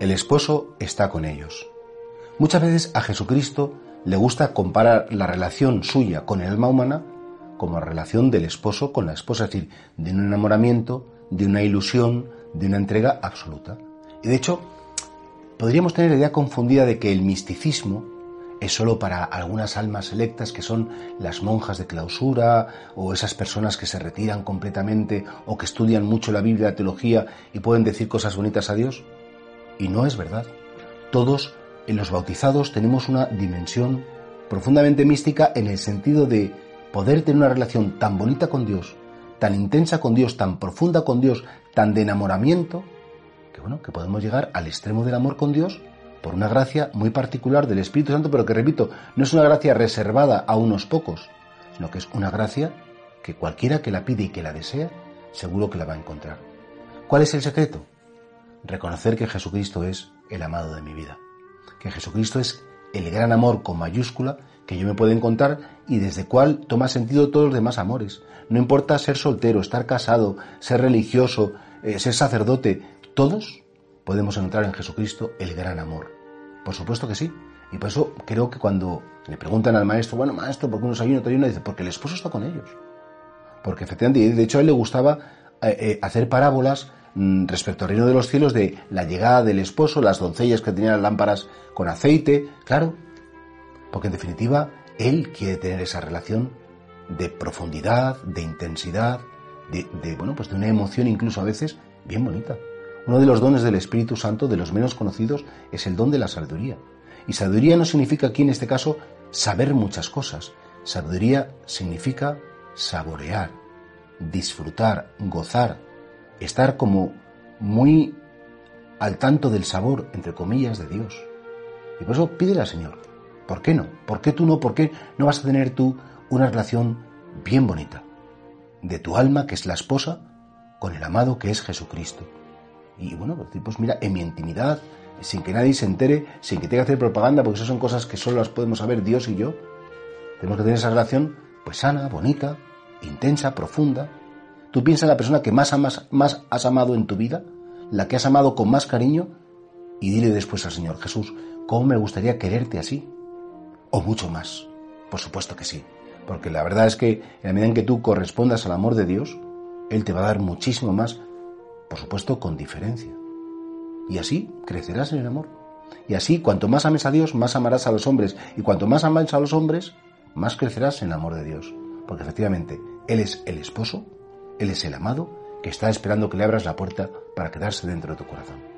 el esposo está con ellos. Muchas veces a Jesucristo le gusta comparar la relación suya con el alma humana como la relación del esposo con la esposa, es decir, de un enamoramiento, de una ilusión, de una entrega absoluta. Y de hecho, podríamos tener la idea confundida de que el misticismo es solo para algunas almas selectas que son las monjas de clausura o esas personas que se retiran completamente o que estudian mucho la Biblia, la teología y pueden decir cosas bonitas a Dios. Y no es verdad. Todos en los bautizados tenemos una dimensión profundamente mística en el sentido de poder tener una relación tan bonita con Dios, tan intensa con Dios, tan profunda con Dios, tan de enamoramiento, que bueno, que podemos llegar al extremo del amor con Dios por una gracia muy particular del Espíritu Santo, pero que repito, no es una gracia reservada a unos pocos, sino que es una gracia que cualquiera que la pide y que la desea, seguro que la va a encontrar. ¿Cuál es el secreto? Reconocer que Jesucristo es el amado de mi vida, que Jesucristo es el gran amor con mayúscula que yo me puedo encontrar y desde cual toma sentido todos los demás amores. No importa ser soltero, estar casado, ser religioso, eh, ser sacerdote, todos podemos encontrar en Jesucristo el gran amor. Por supuesto que sí. Y por eso creo que cuando le preguntan al maestro, bueno, maestro, ¿por qué unos ayuno, otro ayuno? Dice, porque el esposo está con ellos. Porque efectivamente, de hecho a él le gustaba eh, eh, hacer parábolas respecto al reino de los cielos de la llegada del esposo, las doncellas que tenían lámparas con aceite, claro, porque en definitiva él quiere tener esa relación de profundidad, de intensidad, de, de, bueno, pues de una emoción incluso a veces bien bonita. Uno de los dones del Espíritu Santo, de los menos conocidos, es el don de la sabiduría. Y sabiduría no significa aquí en este caso saber muchas cosas. Sabiduría significa saborear, disfrutar, gozar, estar como muy al tanto del sabor, entre comillas, de Dios. Y por eso pídele al Señor. ¿Por qué no? ¿Por qué tú no? ¿Por qué no vas a tener tú una relación bien bonita? De tu alma, que es la esposa, con el amado que es Jesucristo. Y bueno, pues, mira, en mi intimidad, sin que nadie se entere, sin que tenga que hacer propaganda, porque esas son cosas que solo las podemos saber Dios y yo. Tenemos que tener esa relación pues sana, bonita, intensa, profunda. Tú piensas en la persona que más, amas, más has amado en tu vida, la que has amado con más cariño, y dile después al Señor Jesús, ¿cómo me gustaría quererte así? O mucho más. Por supuesto que sí. Porque la verdad es que en la medida en que tú correspondas al amor de Dios, Él te va a dar muchísimo más por supuesto con diferencia. Y así crecerás en el amor. Y así, cuanto más ames a Dios, más amarás a los hombres. Y cuanto más ames a los hombres, más crecerás en el amor de Dios. Porque efectivamente, Él es el esposo, Él es el amado, que está esperando que le abras la puerta para quedarse dentro de tu corazón.